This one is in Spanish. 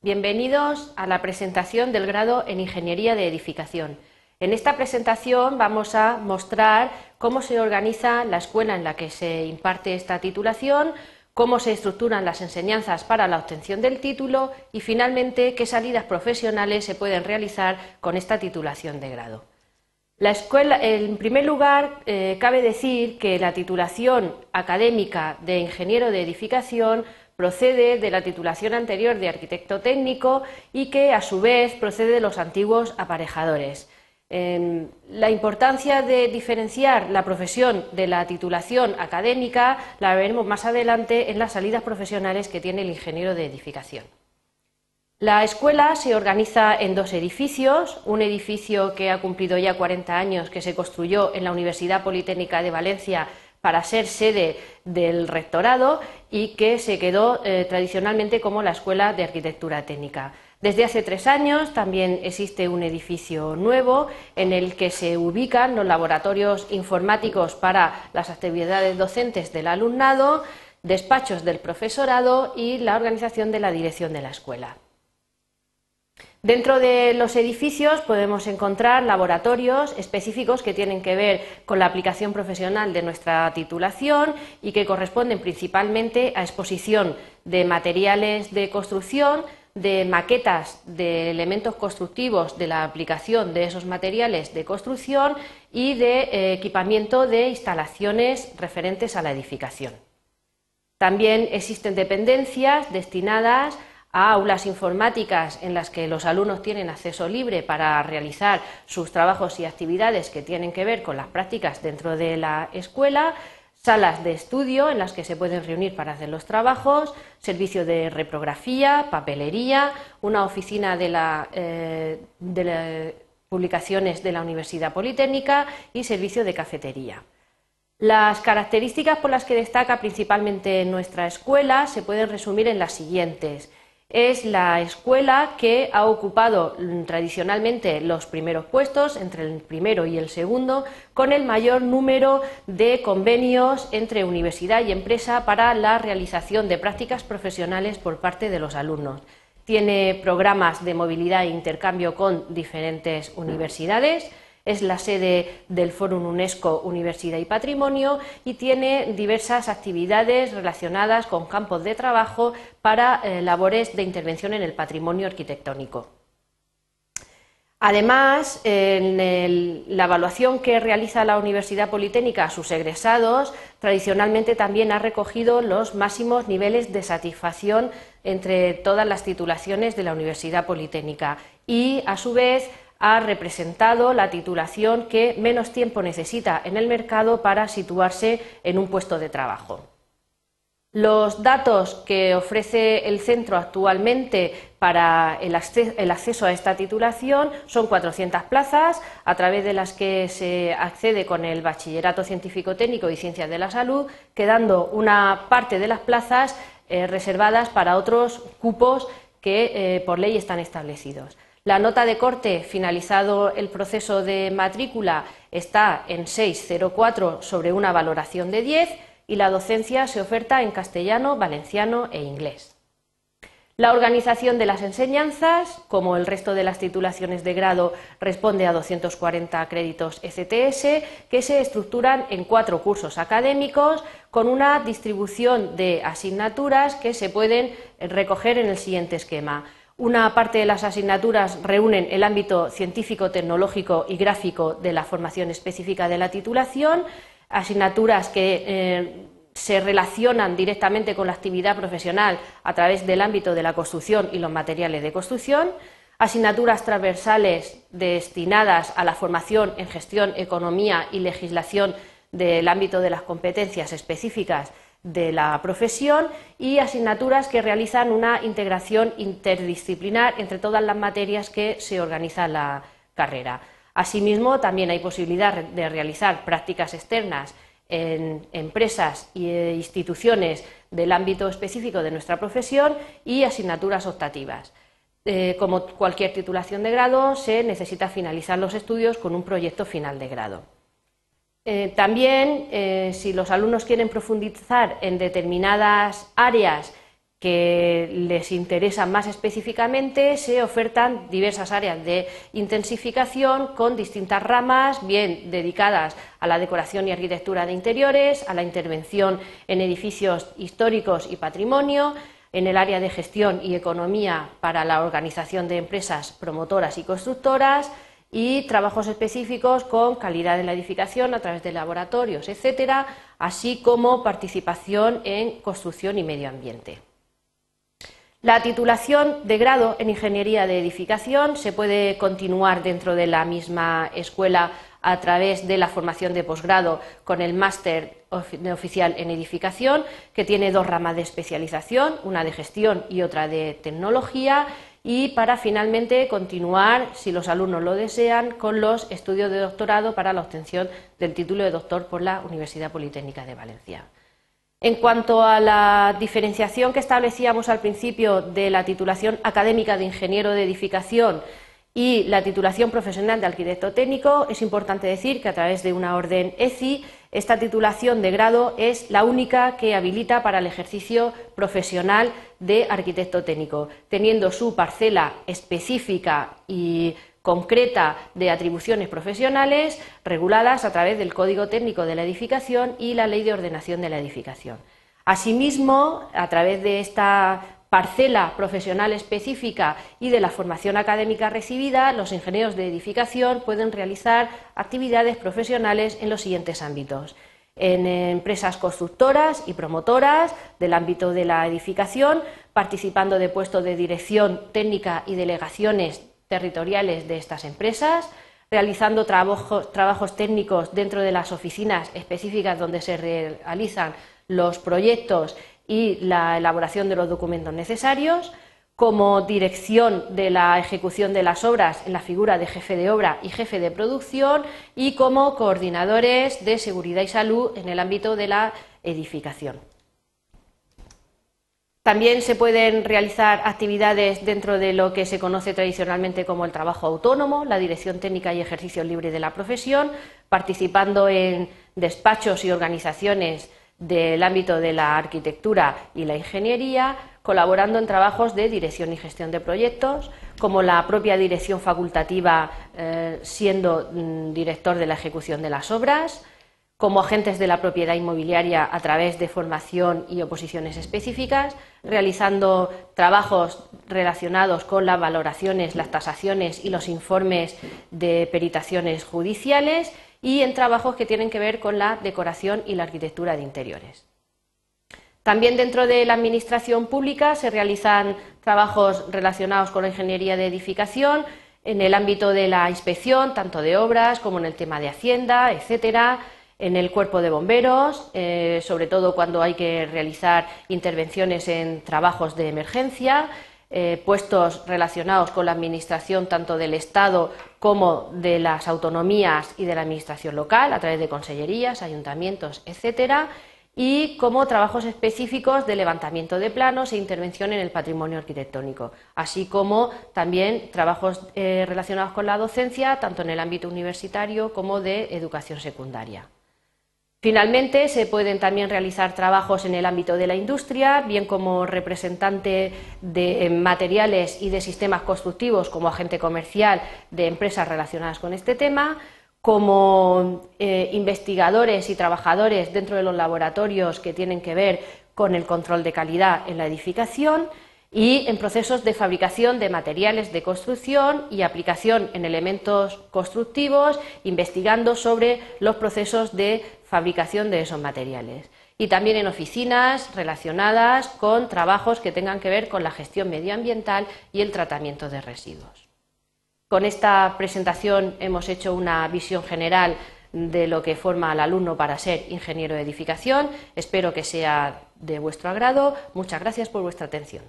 Bienvenidos a la presentación del grado en Ingeniería de Edificación. En esta presentación vamos a mostrar cómo se organiza la escuela en la que se imparte esta titulación, cómo se estructuran las enseñanzas para la obtención del título y finalmente qué salidas profesionales se pueden realizar con esta titulación de grado. La escuela, en primer lugar, eh, cabe decir que la titulación académica de ingeniero de edificación procede de la titulación anterior de arquitecto técnico y que a su vez procede de los antiguos aparejadores. Em, la importancia de diferenciar la profesión de la titulación académica la veremos más adelante en las salidas profesionales que tiene el ingeniero de edificación. La escuela se organiza en dos edificios, un edificio que ha cumplido ya 40 años, que se construyó en la Universidad Politécnica de Valencia para ser sede del rectorado y que se quedó eh, tradicionalmente como la Escuela de Arquitectura Técnica. Desde hace tres años también existe un edificio nuevo en el que se ubican los laboratorios informáticos para las actividades docentes del alumnado, despachos del profesorado y la organización de la dirección de la escuela. Dentro de los edificios podemos encontrar laboratorios específicos que tienen que ver con la aplicación profesional de nuestra titulación y que corresponden principalmente a exposición de materiales de construcción, de maquetas de elementos constructivos de la aplicación de esos materiales de construcción y de eh, equipamiento de instalaciones referentes a la edificación. También existen dependencias destinadas a aulas informáticas en las que los alumnos tienen acceso libre para realizar sus trabajos y actividades que tienen que ver con las prácticas dentro de la escuela, salas de estudio en las que se pueden reunir para hacer los trabajos, servicio de reprografía, papelería, una oficina de, las eh, publicaciones de la Universidad Politécnica y servicio de cafetería. Las características por las que destaca principalmente nuestra escuela se pueden resumir en las siguientes es la escuela que ha ocupado mm, tradicionalmente los primeros puestos, entre el primero y el segundo, con el mayor número de convenios entre universidad y empresa para la realización de prácticas profesionales por parte de los alumnos. Tiene programas de movilidad e intercambio con diferentes universidades es la sede del Fórum UNESCO Universidad y Patrimonio y tiene diversas actividades relacionadas con campos de trabajo para eh, labores de intervención en el patrimonio arquitectónico. Además, en la evaluación que realiza la Universidad Politécnica a sus egresados, tradicionalmente también ha recogido los máximos niveles de satisfacción entre todas las titulaciones de la Universidad Politécnica y, a su vez, ha representado la titulación que menos tiempo necesita en el mercado para situarse en un puesto de trabajo. Los datos que ofrece el centro actualmente para el acceso, a esta titulación son 400 plazas, a través de las que se accede con el Bachillerato Científico Técnico y Ciencias de la Salud, quedando una parte de las plazas eh, reservadas para otros cupos que eh, por ley están establecidos. La nota de corte, finalizado el proceso de matrícula, está en 6,04 sobre una valoración de 10 y la docencia se oferta en castellano, valenciano e inglés. La organización de las enseñanzas, como el resto de las titulaciones de grado, responde a 240 créditos ECTS que se estructuran en cuatro cursos académicos con una distribución de asignaturas que se pueden recoger en el siguiente esquema. Una parte de las asignaturas reúnen el ámbito científico, tecnológico y gráfico de la formación específica de la titulación, asignaturas que eh, se relacionan directamente con la actividad profesional a través del ámbito de la construcción y los materiales de construcción, asignaturas transversales destinadas a la formación en gestión, economía y legislación del ámbito de las competencias específicas de la profesión y asignaturas que realizan una integración interdisciplinar entre todas las materias que se organiza la carrera. Asimismo, también hay posibilidad de realizar prácticas externas en empresas e instituciones del ámbito específico de nuestra profesión y asignaturas optativas. Eh, como cualquier titulación de grado, se necesita finalizar los estudios con un proyecto final de grado. Eh, también, eh, si los alumnos quieren profundizar en determinadas áreas que les interesan más específicamente, se ofertan diversas áreas de intensificación con distintas ramas, bien dedicadas a la decoración y arquitectura de interiores, a la intervención en edificios históricos y patrimonio, en el área de gestión y economía para la organización de empresas promotoras y constructoras, y trabajos específicos con calidad de la edificación a través de laboratorios, etcétera, así como participación en construcción y medio ambiente. La titulación de grado en Ingeniería de Edificación se puede continuar dentro de la misma escuela a través de la formación de posgrado con el máster oficial en edificación, que tiene dos ramas de especialización, una de gestión y otra de tecnología, y para finalmente continuar, si los alumnos lo desean, con los estudios de doctorado para la obtención del título de doctor por la Universidad Politécnica de Valencia. En cuanto a la diferenciación que establecíamos al principio de la titulación académica de ingeniero de edificación y la titulación profesional de arquitecto técnico, es importante decir que a través de una orden ECI, esta titulación de grado es la única que habilita para el ejercicio profesional de arquitecto técnico, teniendo su parcela específica y concreta de atribuciones profesionales reguladas a través del Código Técnico de la Edificación y la Ley de Ordenación de la Edificación. Asimismo, a través de esta parcela profesional específica y de la formación académica recibida, los ingenieros de edificación pueden realizar actividades profesionales en los siguientes ámbitos. En empresas constructoras y promotoras del ámbito de la edificación, participando de puestos de dirección técnica y delegaciones territoriales de estas empresas, realizando trabajos, técnicos dentro de las oficinas específicas donde se realizan los proyectos y la elaboración de los documentos necesarios, como dirección de la ejecución de las obras en la figura de jefe de obra y jefe de producción y como coordinadores de seguridad y salud en el ámbito de la edificación. También se pueden realizar actividades dentro de lo que se conoce tradicionalmente como el trabajo autónomo, la dirección técnica y ejercicio libre de la profesión, participando en despachos y organizaciones del ámbito de la arquitectura y la ingeniería, colaborando en trabajos de dirección y gestión de proyectos, como la propia dirección facultativa eh, siendo mm, director de la ejecución de las obras, como agentes de la propiedad inmobiliaria a través de formación y oposiciones específicas, realizando trabajos relacionados con las valoraciones, las tasaciones y los informes de peritaciones judiciales y en trabajos que tienen que ver con la decoración y la arquitectura de interiores. También dentro de la Administración Pública se realizan trabajos relacionados con la ingeniería de edificación en el ámbito de la inspección, tanto de obras como en el tema de Hacienda, etcétera, en el cuerpo de bomberos, eh, sobre todo cuando hay que realizar intervenciones en trabajos de emergencia, eh, puestos relacionados con la administración tanto del Estado como de las autonomías y de la administración local a través de consellerías, ayuntamientos, etcétera, y como trabajos específicos de levantamiento de planos e intervención en el patrimonio arquitectónico, así como también trabajos eh, relacionados con la docencia, tanto en el ámbito universitario como de educación secundaria. Finalmente, se pueden también realizar trabajos en el ámbito de la industria, bien como representante de materiales y de sistemas constructivos, como agente comercial de empresas relacionadas con este tema, como eh, investigadores y trabajadores dentro de los laboratorios que tienen que ver con el control de calidad en la edificación y en procesos de fabricación de materiales de construcción y aplicación en elementos constructivos, investigando sobre los procesos de fabricación de esos materiales. Y también en oficinas relacionadas con trabajos que tengan que ver con la gestión medioambiental y el tratamiento de residuos. Con esta presentación hemos hecho una visión general de lo que forma al alumno para ser ingeniero de edificación. Espero que sea de vuestro agrado. Muchas gracias por vuestra atención.